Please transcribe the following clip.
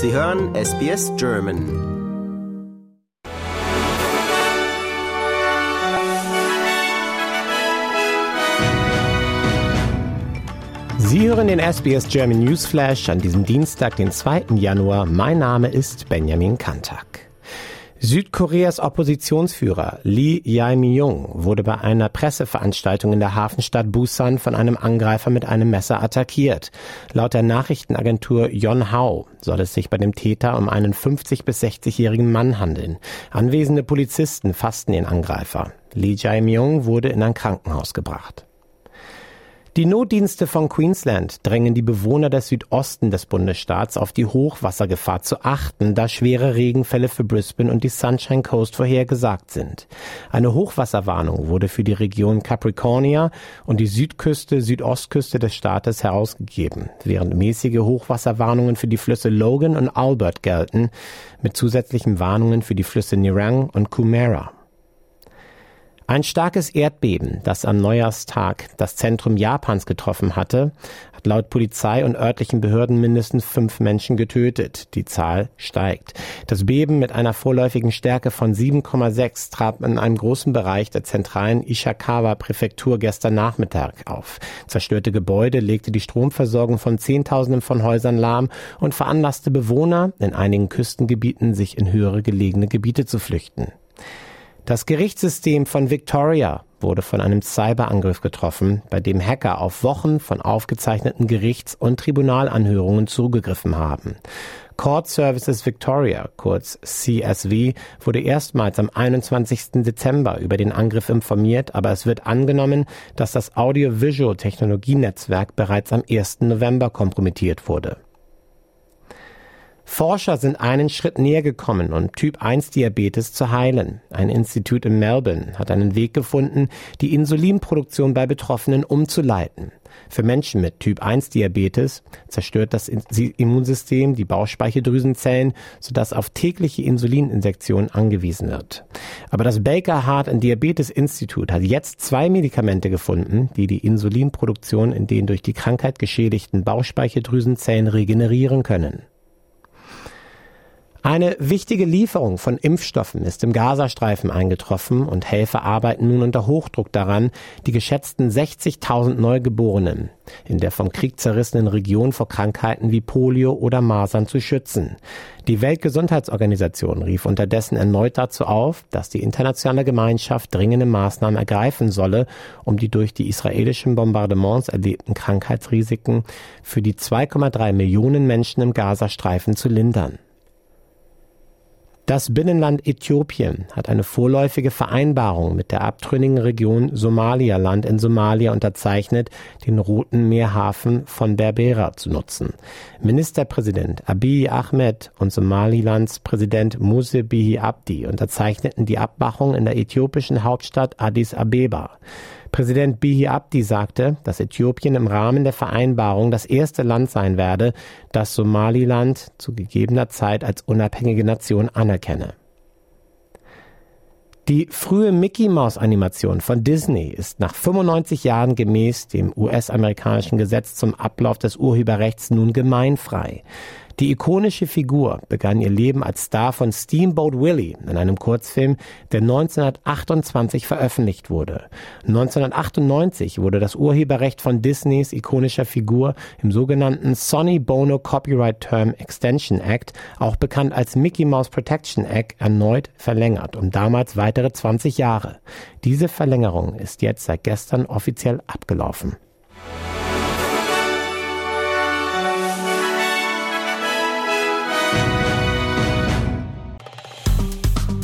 Sie hören SBS German. Sie hören den SBS German Newsflash an diesem Dienstag, den 2. Januar. Mein Name ist Benjamin Kantak. Südkoreas Oppositionsführer Lee Jae-myung wurde bei einer Presseveranstaltung in der Hafenstadt Busan von einem Angreifer mit einem Messer attackiert. Laut der Nachrichtenagentur Yonhap soll es sich bei dem Täter um einen 50 bis 60-jährigen Mann handeln. Anwesende Polizisten fassten den Angreifer. Lee Jae-myung wurde in ein Krankenhaus gebracht. Die Notdienste von Queensland drängen die Bewohner des Südosten des Bundesstaats auf die Hochwassergefahr zu achten, da schwere Regenfälle für Brisbane und die Sunshine Coast vorhergesagt sind. Eine Hochwasserwarnung wurde für die Region Capricornia und die Südküste, Südostküste des Staates herausgegeben, während mäßige Hochwasserwarnungen für die Flüsse Logan und Albert gelten, mit zusätzlichen Warnungen für die Flüsse Nerang und Kumera. Ein starkes Erdbeben, das am Neujahrstag das Zentrum Japans getroffen hatte, hat laut Polizei und örtlichen Behörden mindestens fünf Menschen getötet. Die Zahl steigt. Das Beben mit einer vorläufigen Stärke von 7,6 trat in einem großen Bereich der zentralen Ishikawa-Präfektur gestern Nachmittag auf. Zerstörte Gebäude legte die Stromversorgung von Zehntausenden von Häusern lahm und veranlasste Bewohner in einigen Küstengebieten, sich in höhere gelegene Gebiete zu flüchten. Das Gerichtssystem von Victoria wurde von einem Cyberangriff getroffen, bei dem Hacker auf Wochen von aufgezeichneten Gerichts- und Tribunalanhörungen zugegriffen haben. Court Services Victoria, kurz CSV, wurde erstmals am 21. Dezember über den Angriff informiert, aber es wird angenommen, dass das Audiovisual-Technologienetzwerk bereits am 1. November kompromittiert wurde. Forscher sind einen Schritt näher gekommen, um Typ-1-Diabetes zu heilen. Ein Institut in Melbourne hat einen Weg gefunden, die Insulinproduktion bei Betroffenen umzuleiten. Für Menschen mit Typ-1-Diabetes zerstört das Immunsystem die Bauchspeicheldrüsenzellen, sodass auf tägliche Insulininjektionen angewiesen wird. Aber das Baker Heart and Diabetes Institute hat jetzt zwei Medikamente gefunden, die die Insulinproduktion in den durch die Krankheit geschädigten Bauchspeicheldrüsenzellen regenerieren können. Eine wichtige Lieferung von Impfstoffen ist im Gazastreifen eingetroffen und Helfer arbeiten nun unter Hochdruck daran, die geschätzten 60.000 Neugeborenen in der vom Krieg zerrissenen Region vor Krankheiten wie Polio oder Masern zu schützen. Die Weltgesundheitsorganisation rief unterdessen erneut dazu auf, dass die internationale Gemeinschaft dringende Maßnahmen ergreifen solle, um die durch die israelischen Bombardements erlebten Krankheitsrisiken für die 2,3 Millionen Menschen im Gazastreifen zu lindern. Das Binnenland Äthiopien hat eine vorläufige Vereinbarung mit der abtrünnigen Region Somalialand in Somalia unterzeichnet, den Roten Meerhafen von Berbera zu nutzen. Ministerpräsident Abiy Ahmed und Somalilands Präsident Muse Bihi Abdi unterzeichneten die Abmachung in der äthiopischen Hauptstadt Addis Abeba. Präsident Bihi Abdi sagte, dass Äthiopien im Rahmen der Vereinbarung das erste Land sein werde, das Somaliland zu gegebener Zeit als unabhängige Nation anerkenne. Die frühe Mickey Mouse Animation von Disney ist nach 95 Jahren gemäß dem US-amerikanischen Gesetz zum Ablauf des Urheberrechts nun gemeinfrei. Die ikonische Figur begann ihr Leben als Star von Steamboat Willie in einem Kurzfilm, der 1928 veröffentlicht wurde. 1998 wurde das Urheberrecht von Disneys ikonischer Figur im sogenannten Sonny Bono Copyright Term Extension Act, auch bekannt als Mickey Mouse Protection Act, erneut verlängert um damals weitere 20 Jahre. Diese Verlängerung ist jetzt seit gestern offiziell abgelaufen.